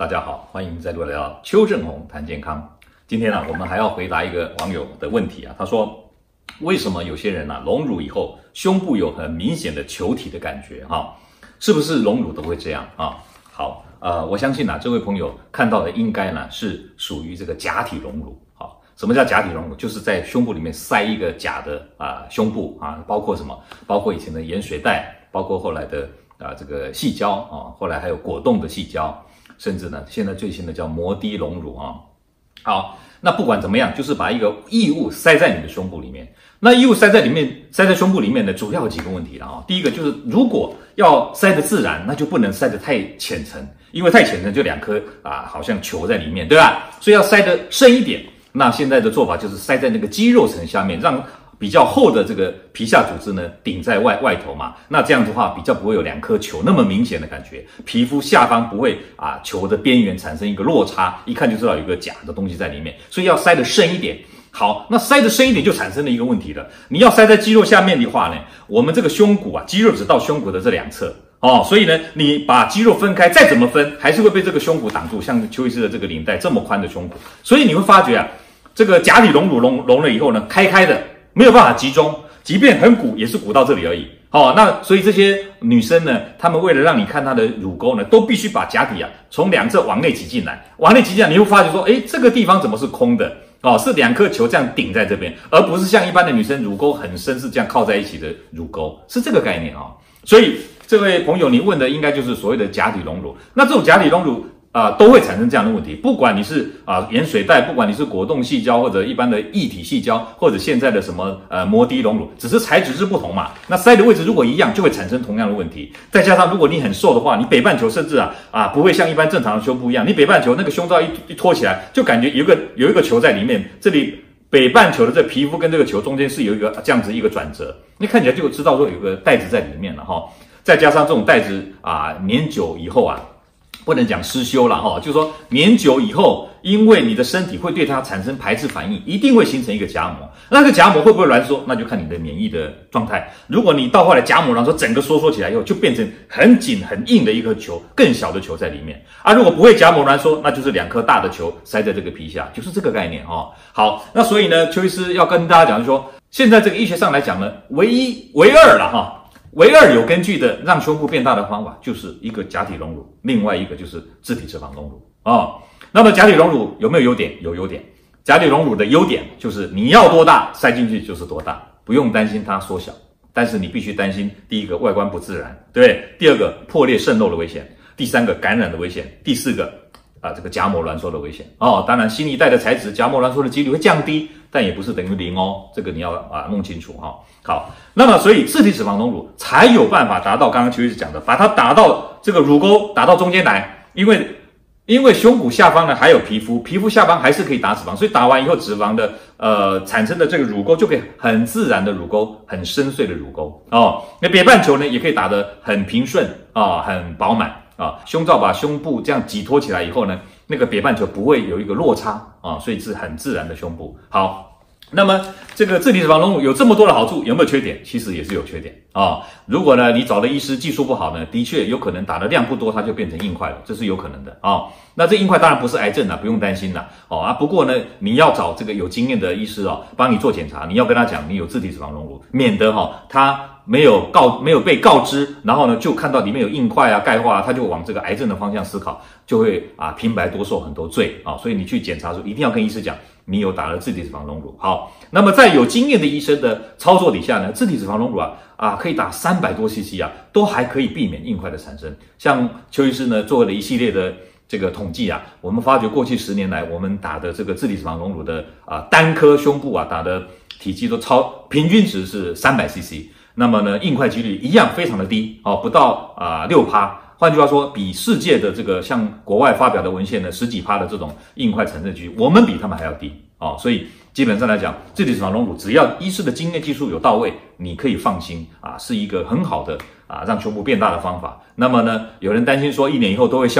大家好，欢迎再度来到邱正红谈健康。今天呢、我们还要回答一个网友的问题啊。他说，为什么有些人呢、啊，隆乳以后胸部有很明显的球体的感觉？哈、啊，是不是隆乳都会这样啊？好，呃，我相信呢、啊，这位朋友看到的应该呢是属于这个假体隆乳。好，什么叫假体隆乳？就是在胸部里面塞一个假的啊胸部啊，包括什么？包括以前的盐水袋，包括后来的啊这个细胶啊，后来还有果冻的细胶。甚至呢，现在最新的叫摩的隆乳啊。好，那不管怎么样，就是把一个异物塞在你的胸部里面。那异物塞在里面，塞在胸部里面呢，主要有几个问题了啊。第一个就是，如果要塞得自然，那就不能塞得太浅层，因为太浅层就两颗啊，好像球在里面，对吧？所以要塞得深一点。那现在的做法就是塞在那个肌肉层下面，让。比较厚的这个皮下组织呢，顶在外外头嘛，那这样子的话比较不会有两颗球那么明显的感觉，皮肤下方不会啊球的边缘产生一个落差，一看就知道有个假的东西在里面，所以要塞得深一点。好，那塞得深一点就产生了一个问题了，你要塞在肌肉下面的话呢，我们这个胸骨啊，肌肉只到胸骨的这两侧哦，所以呢，你把肌肉分开，再怎么分，还是会被这个胸骨挡住，像邱医师的这个领带这么宽的胸骨，所以你会发觉啊，这个假体隆乳隆隆了以后呢，开开的。没有办法集中，即便很鼓，也是鼓到这里而已。好、哦，那所以这些女生呢，她们为了让你看她的乳沟呢，都必须把假体啊从两侧往内挤进来，往内挤进来，你会发觉说，诶，这个地方怎么是空的？哦，是两颗球这样顶在这边，而不是像一般的女生乳沟很深，是这样靠在一起的乳沟，是这个概念啊、所以这位朋友，你问的应该就是所谓的假体隆乳。那这种假体隆乳。啊、都会产生这样的问题。不管你是啊盐水袋，不管你是果冻矽胶或者一般的液体矽胶，或者现在的什么呃摩的隆乳，只是材质是不同嘛。那塞的位置如果一样，就会产生同样的问题。再加上如果你很瘦的话，你北半球甚至啊啊不会像一般正常的胸部一样，你北半球那个胸罩一一托起来，就感觉有一个有一个球在里面。这里北半球的这皮肤跟这个球中间是有一个这样子一个转折，你看起来就知道说有个袋子在里面了哈。再加上这种袋子啊年久以后啊。不能讲失修了哈，就是说年久以后，因为你的身体会对它产生排斥反应，一定会形成一个夹膜。那个夹膜会不会挛缩？那就看你的免疫的状态。如果你到后来夹膜，然后整个收缩起来以后，就变成很紧很硬的一颗球，更小的球在里面。啊，如果不会夹膜挛缩，那就是两颗大的球塞在这个皮下，就是这个概念哈。好，那所以呢，邱医师要跟大家讲，就是说现在这个医学上来讲呢，唯一唯二了哈。唯二有根据的让胸部变大的方法，就是一个假体隆乳，另外一个就是自体脂肪隆乳啊、那么假体隆乳有没有优点？有优点。假体隆乳的优点就是你要多大塞进去就是多大，不用担心它缩小。但是你必须担心第一个外观不自然，对不对？第二个破裂渗漏的危险，第三个感染的危险，第四个啊这个夹膜挛缩的危险哦。当然新一代的材质夹膜挛缩的几率会降低。但也不是等于零哦，这个你要啊弄清楚哈、好，那么所以自体脂肪隆乳才有办法达到刚刚邱医师讲的，把它打到这个乳沟，打到中间来。因为因为胸骨下方呢还有皮肤，皮肤下方还是可以打脂肪，所以打完以后脂肪的呃产生的这个乳沟就可以很自然的乳沟，很深邃的乳沟哦。那北半球呢也可以打得很平顺啊、很饱满啊、胸罩把胸部这样挤托起来以后呢。那个北半球不会有一个落差啊，所以是很自然的胸部。好，那么这个自体脂肪隆乳有这么多的好处，有没有缺点？其实也是有缺点啊。如果呢你找的医师技术不好呢，的确有可能打的量不多，它就变成硬块了，这是有可能的啊。那这硬块当然不是癌症了，不用担心了哦啊。不过呢，你要找这个有经验的医师哦，帮你做检查，你要跟他讲你有自体脂肪隆乳，免得哈他。没有告没有被告知，然后呢，就看到里面有硬块啊、钙化啊，他就往这个癌症的方向思考，就会啊平白多受很多罪啊。所以你去检查的时候，一定要跟医师讲，你有打了自体脂肪隆乳。好，那么在有经验的医生的操作底下呢，自体脂肪隆乳啊啊可以打三百多 CC 啊，都还可以避免硬块的产生。像邱医师呢做了一系列的这个统计啊，我们发觉过去十年来我们打的这个自体脂肪隆乳的啊单颗胸部啊打的体积都超平均值是三百 CC。那么呢，硬块几率一样非常的低哦，不到啊六趴。换句话说，比世界的这个像国外发表的文献呢，十几趴的这种硬块产生几率，我们比他们还要低哦。所以基本上来讲，自体脂肪隆乳只要医师的经验技术有到位，你可以放心啊，是一个很好的啊让胸部变大的方法。那么呢，有人担心说一年以后都会消。